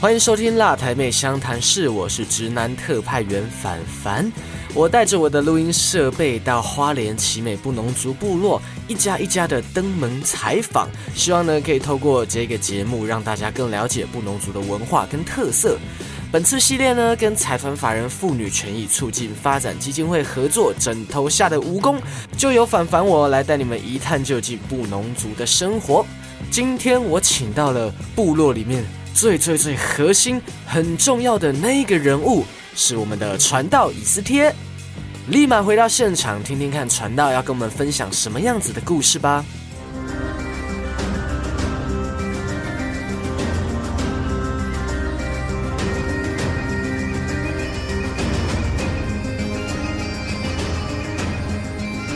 欢迎收听《辣台妹相谈室》，我是直男特派员凡凡。我带着我的录音设备到花莲奇美布农族部落，一家一家的登门采访，希望呢可以透过这个节目让大家更了解布农族的文化跟特色。本次系列呢，跟采访法人妇女权益促进发展基金会合作，枕头下的蜈蚣，就由凡凡我来带你们一探究竟布农族的生活。今天我请到了部落里面。最最最核心、很重要的那个人物是我们的传道以斯帖，立马回到现场听听看传道要跟我们分享什么样子的故事吧。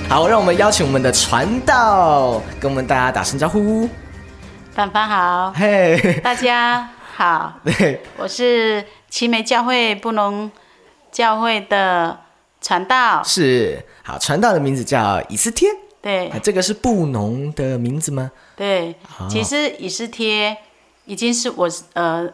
好，让我们邀请我们的传道跟我们大家打声招呼。凡凡好，嘿，大家好，对，我是奇美教会布农教会的传道，是，好，传道的名字叫以斯帖，对，这个是布农的名字吗？对，其实以斯帖已经是我呃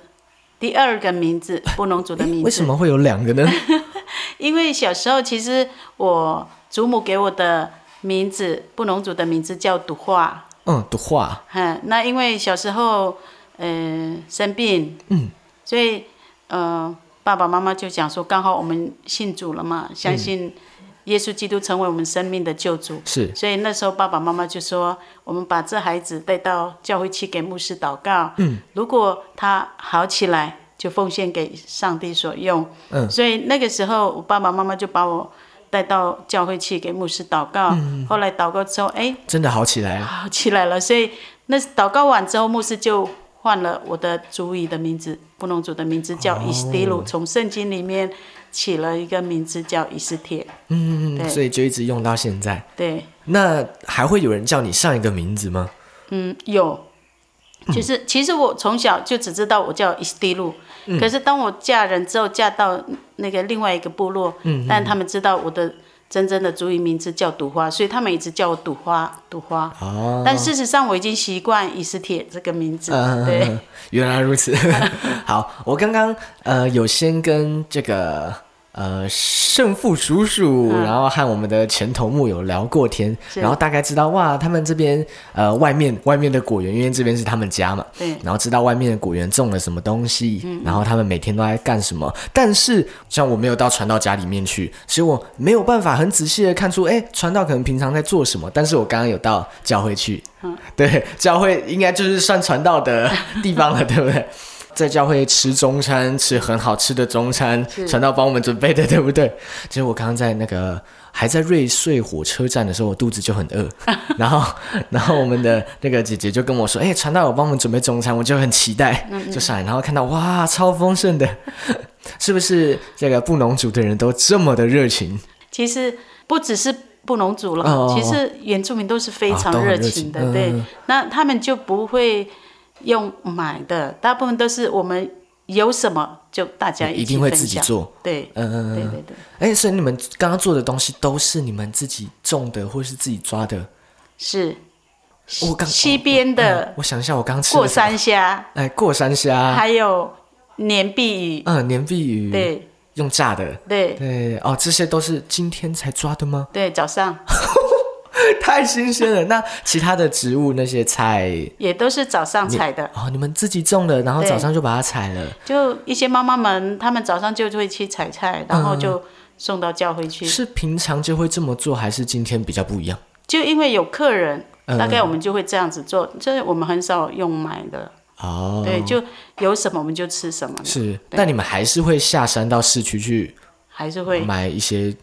第二个名字，布农族的名字，为什么会有两个呢？因为小时候其实我祖母给我的名字，布农族的名字叫独化。嗯，读画。嗯，那因为小时候，嗯，生病，嗯，所以，呃，爸爸妈妈就讲说，刚好我们信主了嘛，相信耶稣基督成为我们生命的救主。是。所以那时候爸爸妈妈就说，我们把这孩子带到教会去给牧师祷告。嗯。如果他好起来，就奉献给上帝所用。嗯。所以那个时候，我爸爸妈妈就把我。带到教会去给牧师祷告，后来祷告之后，哎，真的好起来了，好起来了。所以那祷告完之后，牧师就换了我的主语的名字，布农族的名字叫伊斯蒂鲁，从圣经里面起了一个名字叫伊斯帖。嗯嗯嗯，所以就一直用到现在。对。那还会有人叫你上一个名字吗？嗯，有。就是其实我从小就只知道我叫伊斯蒂鲁。可是当我嫁人之后，嫁到那个另外一个部落，但他们知道我的真正的族语名字叫赌花，所以他们一直叫我赌花，赌花。哦。但事实上我已经习惯以斯铁这个名字。对。原来如此。好，我刚刚呃有先跟这个。呃，胜负叔叔，然后和我们的前头目有聊过天，然后大概知道哇，他们这边呃外面外面的果园，因为这边是他们家嘛，对，然后知道外面的果园种了什么东西，然后他们每天都在干什么。但是像我没有到传道家里面去，所以我没有办法很仔细的看出，哎，传道可能平常在做什么。但是我刚刚有到教会去，对，教会应该就是算传道的地方了，对不对？在教会吃中餐，吃很好吃的中餐，传道帮我们准备的，对不对？其实我刚刚在那个还在瑞穗火车站的时候，我肚子就很饿，然后，然后我们的那个姐姐就跟我说：“哎，传道有帮我们准备中餐，我就很期待，就上来，然后看到哇，超丰盛的，是不是？这个布农族的人都这么的热情？其实不只是布农族了，其实原住民都是非常热情的，对，那他们就不会。用买的，大部分都是我们有什么就大家一定会自己做。对，嗯嗯嗯，对对对。哎，所以你们刚刚做的东西都是你们自己种的，或是自己抓的？是。我刚西边的，我想一下，我刚吃过山虾。哎，过山虾。还有年碧鱼。嗯，年碧鱼。对。用炸的。对。对哦，这些都是今天才抓的吗？对，早上。太新鲜了！那其他的植物那些菜也都是早上采的哦。你们自己种的，然后早上就把它采了。就一些妈妈们，他们早上就会去采菜，然后就送到教会去。是平常就会这么做，还是今天比较不一样？就因为有客人，大概我们就会这样子做。就是我们很少用买的哦。对，就有什么我们就吃什么。是，但你们还是会下山到市区去，还是会买一些。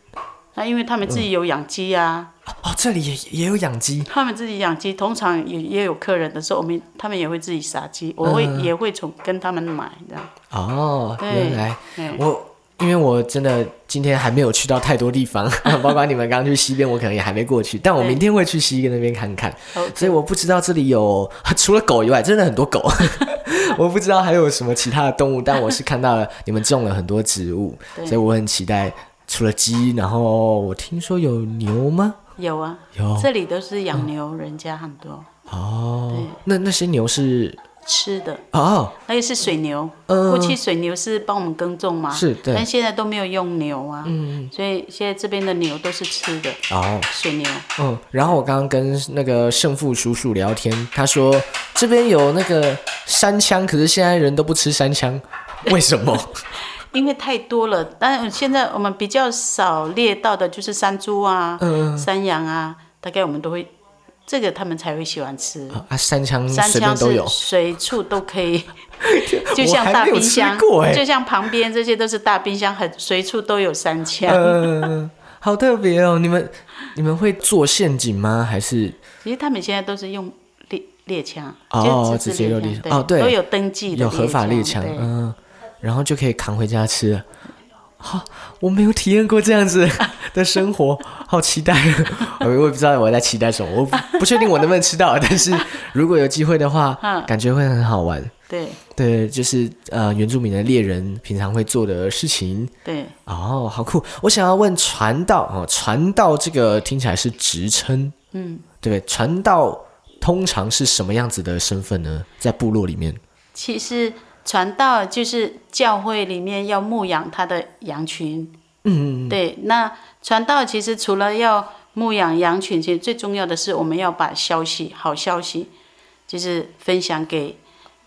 那因为他们自己有养鸡呀，哦，这里也也有养鸡。他们自己养鸡，通常也也有客人的时候，我们他们也会自己杀鸡，我会也会从跟他们买这样。哦，原来我因为我真的今天还没有去到太多地方，包括你们刚刚去西边，我可能也还没过去，但我明天会去西边那边看看。所以我不知道这里有除了狗以外，真的很多狗。我不知道还有什么其他的动物，但我是看到了你们种了很多植物，所以我很期待。除了鸡，然后我听说有牛吗？有啊，有。这里都是养牛人家很多。哦，那那些牛是吃的，哦，那个是水牛。嗯过去水牛是帮我们耕种嘛，是对但现在都没有用牛啊，嗯，所以现在这边的牛都是吃的哦，水牛。嗯，然后我刚刚跟那个胜负叔叔聊天，他说这边有那个山枪，可是现在人都不吃山枪，为什么？因为太多了，但现在我们比较少猎到的就是山猪啊、嗯山羊啊，大概我们都会，这个他们才会喜欢吃。啊，三枪山枪都有是，随处都可以，就像大冰箱就像旁边这些都是大冰箱，很随处都有三枪。嗯，好特别哦！你们你们会做陷阱吗？还是其实他们现在都是用猎猎枪，哦直接用猎猎枪，哦对都有登记的有合法猎枪嗯，然后就可以扛回家吃了。好，我没有体验过这样子 的生活，好期待！我 我也不知道我在期待什么，我不不确定我能不能吃到，但是 如果有机会的话，嗯感觉会很好玩。对对，就是呃，原住民的猎人平常会做的事情。对，哦，好酷！我想要问传道哦，传道这个听起来是职称，嗯，对？传道通常是什么样子的身份呢？在部落里面，其实传道就是教会里面要牧养他的羊群。嗯，对，那传道其实除了要牧养羊群，其实最重要的是我们要把消息、好消息，就是分享给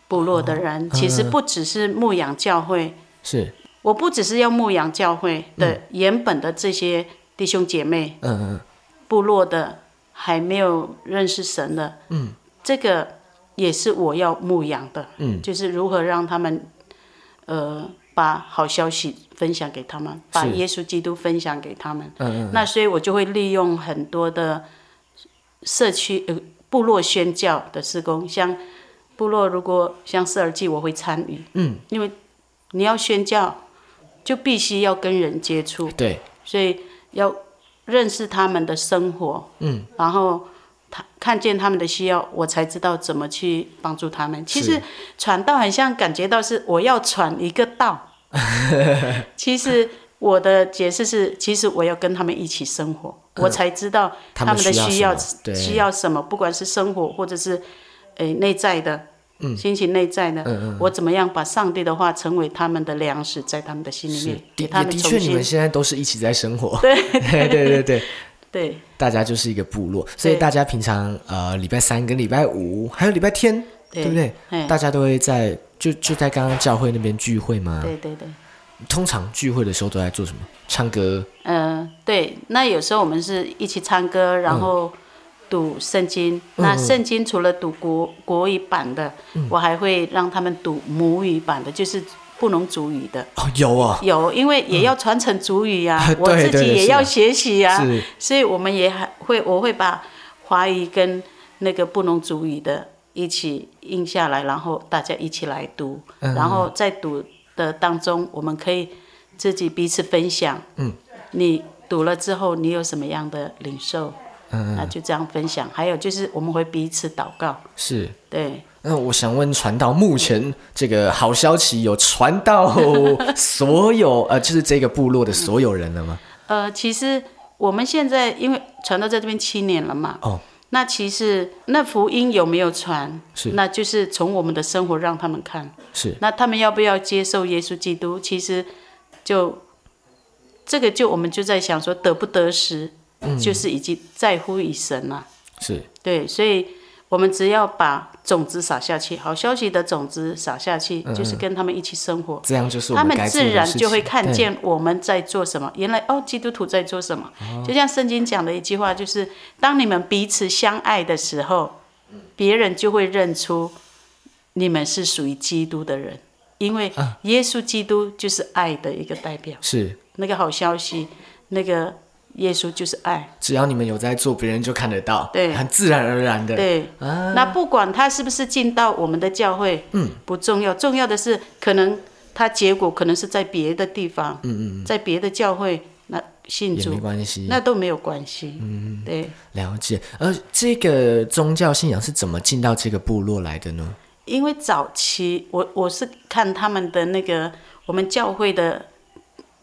部落的人。其实不只是牧养教会，是，我不只是要牧养教会的原本的这些弟兄姐妹，嗯嗯。部落的还没有认识神的，嗯，这个也是我要牧养的，嗯，就是如何让他们，呃，把好消息分享给他们，把耶稣基督分享给他们，嗯嗯，那所以我就会利用很多的社区呃部落宣教的施工，像部落如果像四耳记，我会参与，嗯，因为你要宣教，就必须要跟人接触，对，所以要认识他们的生活，嗯，然后他看见他们的需要，我才知道怎么去帮助他们。其实传道很像感觉到是我要传一个道，其实我的解释是，其实我要跟他们一起生活，我才知道他们的需要需要什么不管是生活或者是诶内在的。心情内在的，我怎么样把上帝的话成为他们的粮食，在他们的心里面，给，他们的确，你们现在都是一起在生活，对。对对对对，大家就是一个部落，所以大家平常呃礼拜三跟礼拜五还有礼拜天，对不对？哎大家都会在就就在刚刚教会那边聚会吗？对对对。通常聚会的时候都在做什么？唱歌，呃，对，那有时候我们是一起唱歌，然后读圣经。那圣经除了读国国语版的，我还会让他们读母语版的，就是不能主语的。哦，有啊，有，因为也要传承主语呀、对我自己也要学习呀、是所以我们也还会，我会把华语跟那个不能主语的一起印下来，然后大家一起来读，嗯然后在读的当中，我们可以自己彼此分享。嗯，你读了之后，你有什么样的领受？嗯，那就这样分享。还有就是我们会彼此祷告。是。对，那我想问传道，目前这个好消息有传到 所有呃，就是这个部落的所有人了吗？呃，其实我们现在因为传到在这边七年了嘛，哦，那其实那福音有没有传？是那就是从我们的生活让他们看。是那他们要不要接受耶稣基督？其实就这个就我们就在想说得不得失，就是已经在乎于神了。是对，所以我们只要把种子撒下去，好消息的种子撒下去，就是跟他们一起生活。这样就是他们自然就会看对见我们在做什么。原来哦，基督徒在做什么？就像圣经讲的一句话，就是当你们彼此相爱的时候，别人就会认出你们是属于基督的人，因为啊耶稣基督就是爱的一个代表。是，那个好消息，那个耶稣就是爱。只要你们有在做，别人就看得到，对。很自然而然的，对，啊，那不管他是不是进到我们的教会，嗯，不重要，重要的是可能他结果可能是在别的地方，嗯嗯在别的教会那信也没主，关系，那都没有关系，嗯，对，了解。而这个宗教信仰是怎么进到这个部落来的呢？因为早期我我是看他们的那个我们教会的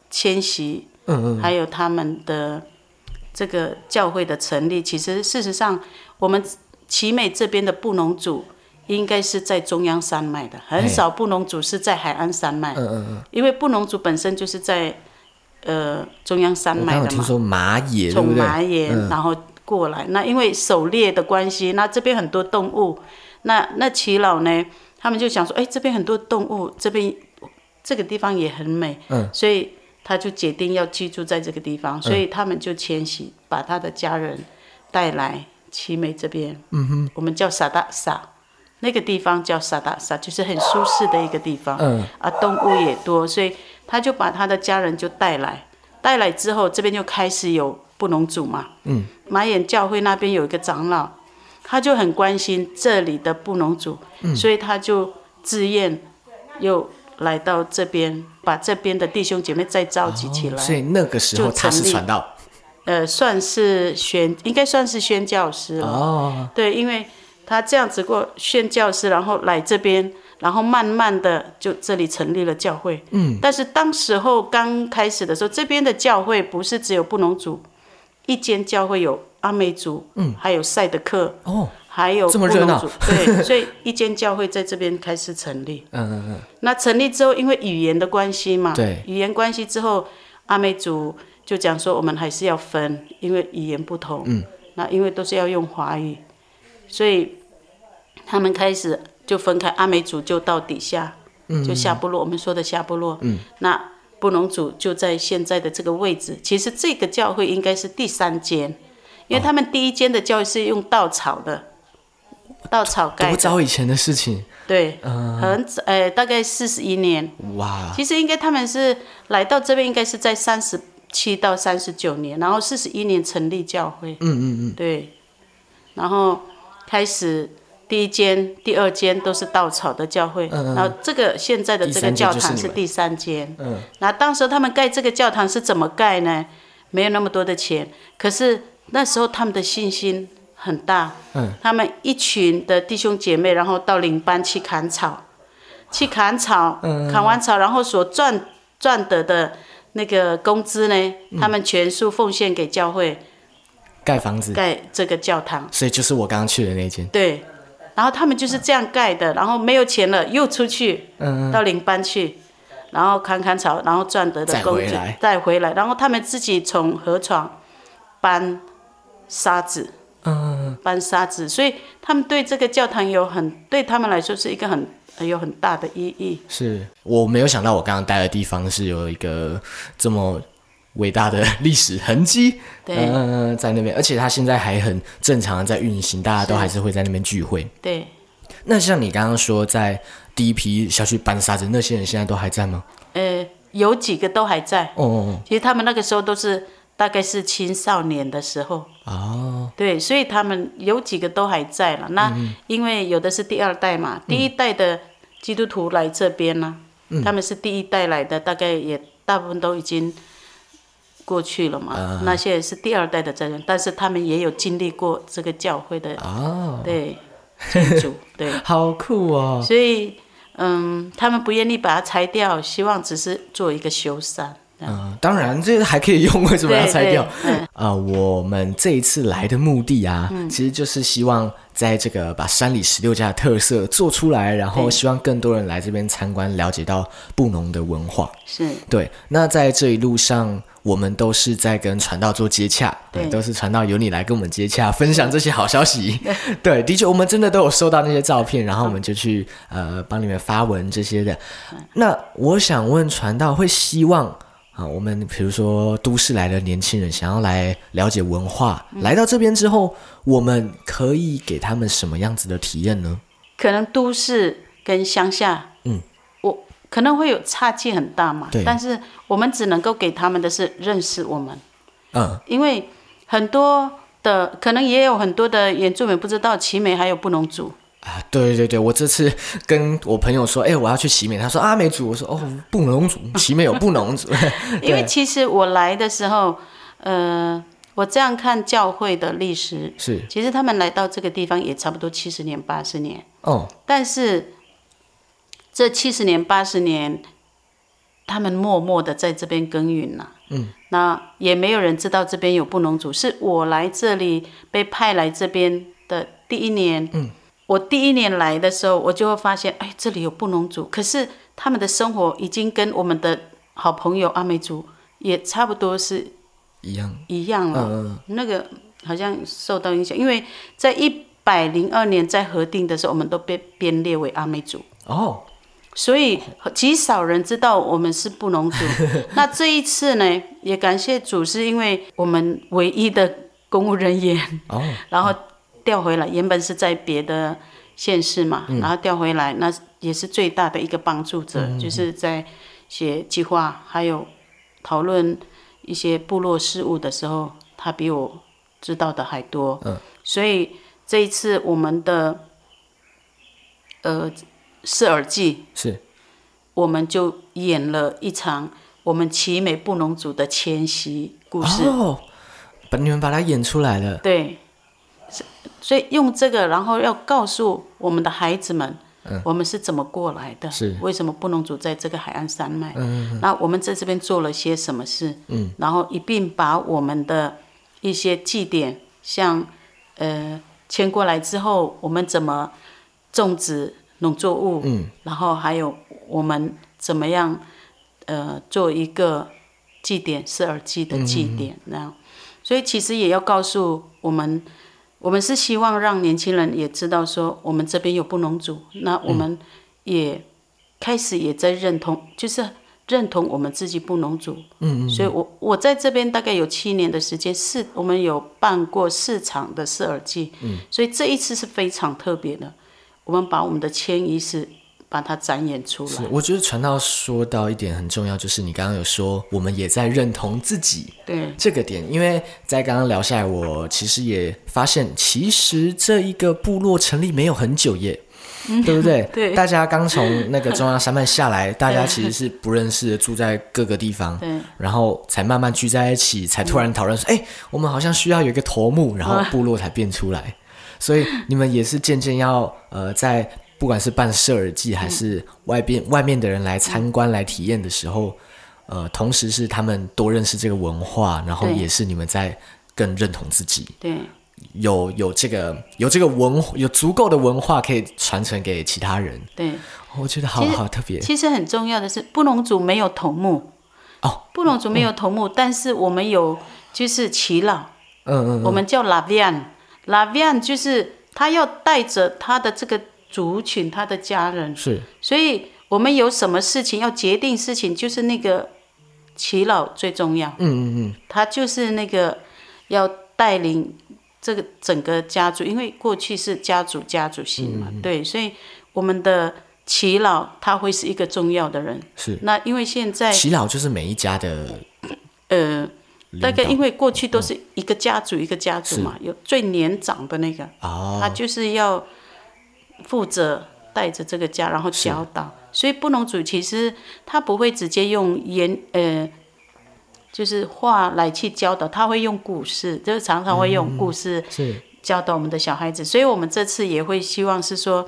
迁徙，嗯嗯，还有他们的这个教会的成立，其实事实上我们奇美这边的布农族应该是在中央山脉的，很少布农族是在海岸山脉。嗯嗯嗯。因为布农族本身就是在呃中央山我脉的嘛，听说马野，从？马岩然后过来。那因为狩猎的关系，那这边很多动物，那那耆老呢，他们就想说，哎，这边很多动物，这边这个地方也很美，嗯，所以他就决定要居住在这个地方，所以他们就迁徙，把他的家人带来奇美这边，嗯哼，我们叫萨达萨。那个地方叫萨达萨，就是很舒适的一个地方。嗯啊，动物也多，所以他就把他的家人就带来，带来之后，这边就开始有布农族嘛。嗯。马眼教会那边有一个长老，他就很关心这里的布农族，嗯所以他就自愿又来到这边，把这边的弟兄姐妹再召集起来。哦所以那个时候就他是传道。呃，算是宣，应该算是宣教师了。哦，对，因为他这样子过宣教师，然后来这边，然后慢慢的就这里成立了教会。嗯，但是当时候刚开始的时候，这边的教会不是只有布农族，一间教会有阿美族，嗯，还有赛德克，哦，还有这么热闹。布农族，对，所以一间教会在这边开始成立。嗯嗯嗯，那成立之后，因为语言的关系嘛，对。语言关系之后，阿美族就讲说，我们还是要分，因为语言不同，嗯，那因为都是要用华语，所以他们开始就分开，阿美族就到底下，就下部落，我们说的下部落，嗯，那布农族就在现在的这个位置。其实这个教会应该是第三间，因为他们第一间的教会是用稻草的，稻草盖多，早以前的事情，对，很早，呃，大概四十一年。哇，其实应该他们是来到这边，应该是在三十七到三十九年，然后四十一年成立教会。嗯嗯嗯，对，然后开始第一间、第二间都是稻草的教会，然后这个现在的这个教堂是第三间。嗯，那当时他们盖这个教堂是怎么盖呢？没有那么多的钱，可是那时候他们的信心很大。嗯，他们一群的弟兄姐妹，然后到领班去砍草，去砍草，砍完草，然后所赚赚得的那个工资呢，他们全数奉献给教会。盖房子，盖这个教堂。所以就是我刚刚去的那间。对，然后他们就是这样盖的，然后没有钱了又出去，嗯，到领班去，然后砍砍草，然后赚得的工资再回来，然后他们自己从河床搬沙子，嗯，搬沙子，所以他们对这个教堂有很对他们来说是一个很有很大的意义。是我没有想到我刚刚待的地方是有一个这么伟大的历史痕迹，对嗯、在那边，而且它现在还很正常的在运行，大家都还是会在那边聚会。对，那像你刚刚说，在第一批下去搬沙子那些人现在都还在吗？呃，有几个都还在，哦哦其实他们那个时候都是大概是青少年的时候。哦，哦，对，所以他们有几个都还在了。那因为有的是第二代嘛，第一代的基督徒来这边呢、他们是第一代来的，大概也大部分都已经过去了嘛。那些也是第二代的在人，但是他们也有经历过这个教会的哦，对建筑，对，好酷哦！所以嗯，他们不愿意把它拆掉，希望只是做一个修缮。嗯，当然，这个还可以用，为什么要拆掉？啊、我们这一次来的目的啊，其实就是希望在这个把山里十六家的特色做出来，然后希望更多人来这边参观，了解到布农的文化。是对，那在这一路上，我们都是在跟传道做接洽，对都是传道由你来跟我们接洽，分享这些好消息。对，的确，我们真的都有收到那些照片，然后我们就去呃帮你们发文这些的。那我想问传道，会希望啊，我们比如说都市来的年轻人想要来了解文化，来到这边之后，我们可以给他们什么样子的体验呢？可能都市跟乡下，嗯，我可能会有差距很大嘛对，但是我们只能够给他们的是认识我们，嗯，因为很多的可能也有很多的原住民不知道奇美还有布农族，啊，对对对，我这次 跟我朋友说，哎，我要去奇美，他说阿美族，我说哦，布农族，奇美有布农族，因为其实我来的时候，呃，我这样看教会的历史，是。其实他们来到这个地方也差不多七十年八十年，哦，但是这七十年八十年，他们默默的在这边耕耘了、嗯，那也没有人知道这边有布农族，是我来这里被派来这边的第一年，嗯，我第一年来的时候，我就会发现，哎，这里有布农族，可是他们的生活已经跟我们的好朋友阿美族也差不多是一样，一样了。嗯那个好像受到影响，因为在一百零二年在核定的时候，我们都被编列为阿美族。哦，所以极少人知道我们是布农族。那这一次呢，也感谢主，是因为我们唯一的公务人员，哦，然后调回来，原本是在别的县市嘛，然后调回来，那也是最大的一个帮助者，就是在写计划还有讨论一些部落事务的时候，他比我知道的还多。嗯，所以这一次我们的呃试耳记，是。我们就演了一场我们奇美布农族的迁徙故事。哦，把你们把它演出来了，对，是所以用这个，然后要告诉我们的孩子们，我们是怎么过来的，是。为什么不能住在这个海岸山脉，嗯，那我们在这边做了些什么事，嗯，然后一并把我们的一些祭典，像呃迁过来之后，我们怎么种植农作物，嗯，然后还有我们怎么样呃做一个祭典，是耳祭的祭典那样。所以其实也要告诉我们，我们是希望让年轻人也知道说，我们这边有布农族，那我们也开始也在认同，就是认同我们自己布农族。嗯嗯。所以我我在这边大概有七年的时间，是我们有办过四场的试耳机。嗯。所以这一次是非常特别的，我们把我们的迁移是把它展演出来。是，我觉得传道说到一点很重要，就是你刚刚有说，我们也在认同自己对这个点，因为在刚刚聊下来，我其实也发现，其实这一个部落成立没有很久耶。对不对？嗯对大家刚从那个中央山脉下来，大家其实是不认识的，住在各个地方，对然后才慢慢聚在一起，才突然讨论说，哎、我们好像需要有一个头目，然后部落才变出来。所以你们也是渐渐要呃，在不管是办社耳祭还是外边外面的人来参观来体验的时候，呃，同时是他们多认识这个文化，然后也是你们在更认同自己。对。有有这个有这个文有足够的文化可以传承给其他人，对。我觉得好好特别。其实很重要的是，布隆族没有头目。哦，布隆族没有头目，但是我们有就是耆老，嗯嗯我们叫 Lavian，Lavian 就是他要带着他的这个族群，他的家人，是。所以我们有什么事情要决定事情，就是那个祈老最重要，嗯嗯嗯。他就是那个要带领这个整个家族，因为过去是家族家族性嘛，对，所以我们的祈老他会是一个重要的人。是。那因为现在祈老就是每一家的呃，大概因为过去都是一个家族一个家族嘛，有最年长的那个，哦。他就是要负责带着这个家，然后教导。所以布农族其实他不会直接用言呃，就是话来去教导，他会用故事，就是常常会用故事教导我们的小孩子。所以我们这次也会希望是说，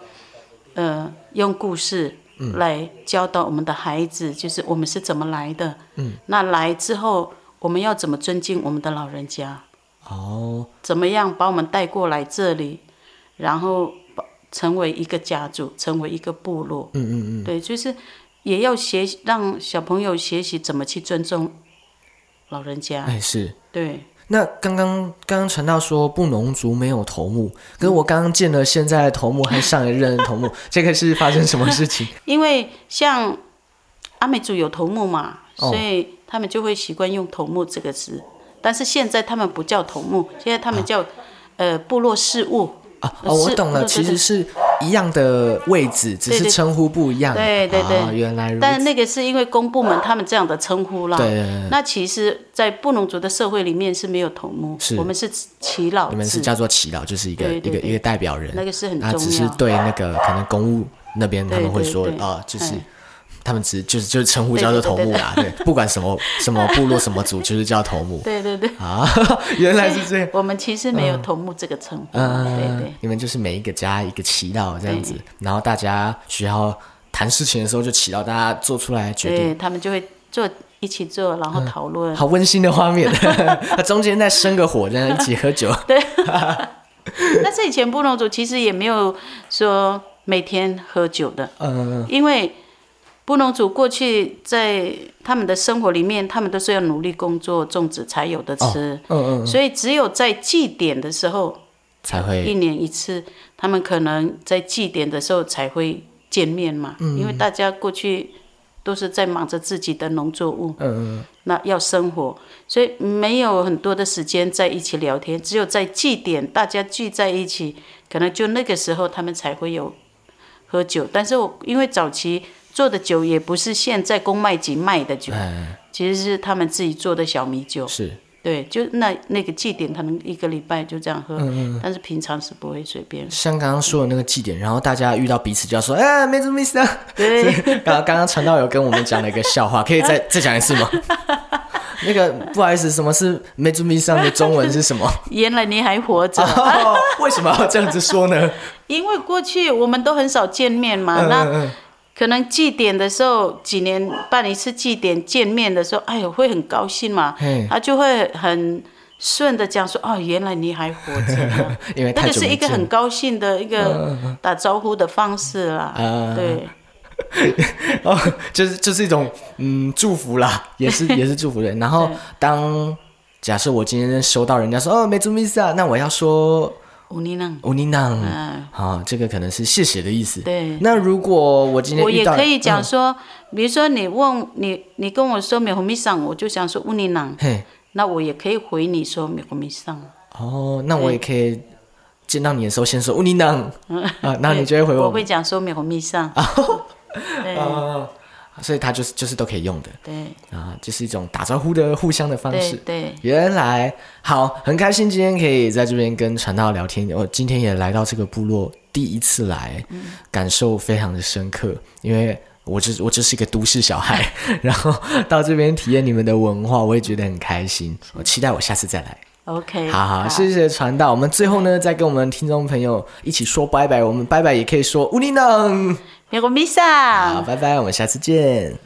呃，用故事来教导我们的孩子，就是我们是怎么来的。嗯，那来之后我们要怎么尊敬我们的老人家？哦怎么样把我们带过来这里，然后把成为一个家族，成为一个部落。嗯嗯嗯对，就是也要学，让小朋友学习怎么去尊重老人家。哎是。对，那刚刚刚刚传到说布农族没有头目，可是我刚刚见了现在的头目和上一任的头目，这个是发生什么事情？因为像阿美族有头目嘛，哦所以他们就会习惯用头目这个词。但是现在他们不叫头目，现在他们叫、呃部落事务。啊哦，我懂了，其实是一样的位置，只是称呼不一样。对对对啊原来如此。但那个是因为公部门他们这样的称呼啦。对那其实，在布农族的社会里面是没有头目，是我们是耆老，你们是叫做耆老，就是一个一个一个代表人。那个是很那只是重要。对那个可能公务那边他们会说啊，就是哎他们只就是就是称呼叫做头目啦，对，不管什么什么部落什么族，就是叫头目。对对对，啊，原来是这样。我们其实没有头目这个称呼。嗯，对对。你们就是每一个家一个祈祷这样子，然后大家需要谈事情的时候就祈祷，大家做出来决定。对，他们就会做一起做，然后讨论。好温馨的画面，那中间再生个火，这样一起喝酒。对，但是以前布农族其实也没有说每天喝酒的，嗯。因为布农族过去在他们的生活里面，他们都是要努力工作种植才有的吃，嗯嗯，所以只有在祭典的时候，才会。一年一次，他们可能在祭典的时候才会见面嘛，嗯。因为大家过去都是在忙着自己的农作物，嗯嗯。那要生活，所以没有很多的时间在一起聊天，只有在祭典大家聚在一起，可能就那个时候他们才会有喝酒。但是我因为早期做的酒也不是现在公卖局卖的酒，哎其实是他们自己做的小米酒。是对，就那那个祭典，可能一个礼拜就这样喝，嗯但是平常是不会随便。像刚刚说的那个祭典，然后大家遇到彼此就要说，哎，没什么意思啊。对，刚刚刚传道有跟我们讲了一个笑话，可以再 再讲一次吗？那个不好意思，什么是没注意上的中文是什么？原来你还活着。哦，为什么要这样子说呢？因为过去我们都很少见面嘛，嗯那嗯可能祭典的时候，几年办一次祭典见面的时候，哎呦会很高兴嘛。嘿，他就会很顺的讲说，哦，原来你还活着。呢，因为那太久没见个是一个很高兴的一个打招呼的方式啦，啊。对，哦，就是就是一种嗯祝福啦，也是也是祝福人。然后 对。当假设我今天收到人家说哦没注意思啊，那我要说乌尼 năng，乌尼囊，嗯，好，这个可能是谢谢的意思。对。那如果我今天我也可以讲嗯。说，比如说你问你，你跟我说美红米上，我就想说乌尼囊，嘿，那我也可以回你说美红米上。哦，那我也可以见到你的时候先说乌尼囊啊，那你就会回我 我会讲说美红米上。对。啊，所以它就是就是都可以用的对啊，就是一种打招呼的互相的方式。对，原来好，很开心今天可以在这边跟传道聊天。我今天也来到这个部落，第一次来，感受非常的深刻，因为我只我只是一个都市小孩，然后到这边体验你们的文化，我也觉得很开心。我期待我下次再来。OK，好好，谢谢传道。我们最后呢，再跟我们听众朋友一起说拜拜。我们拜拜也可以说乌尼囊。美国米好，拜拜，我们下次见。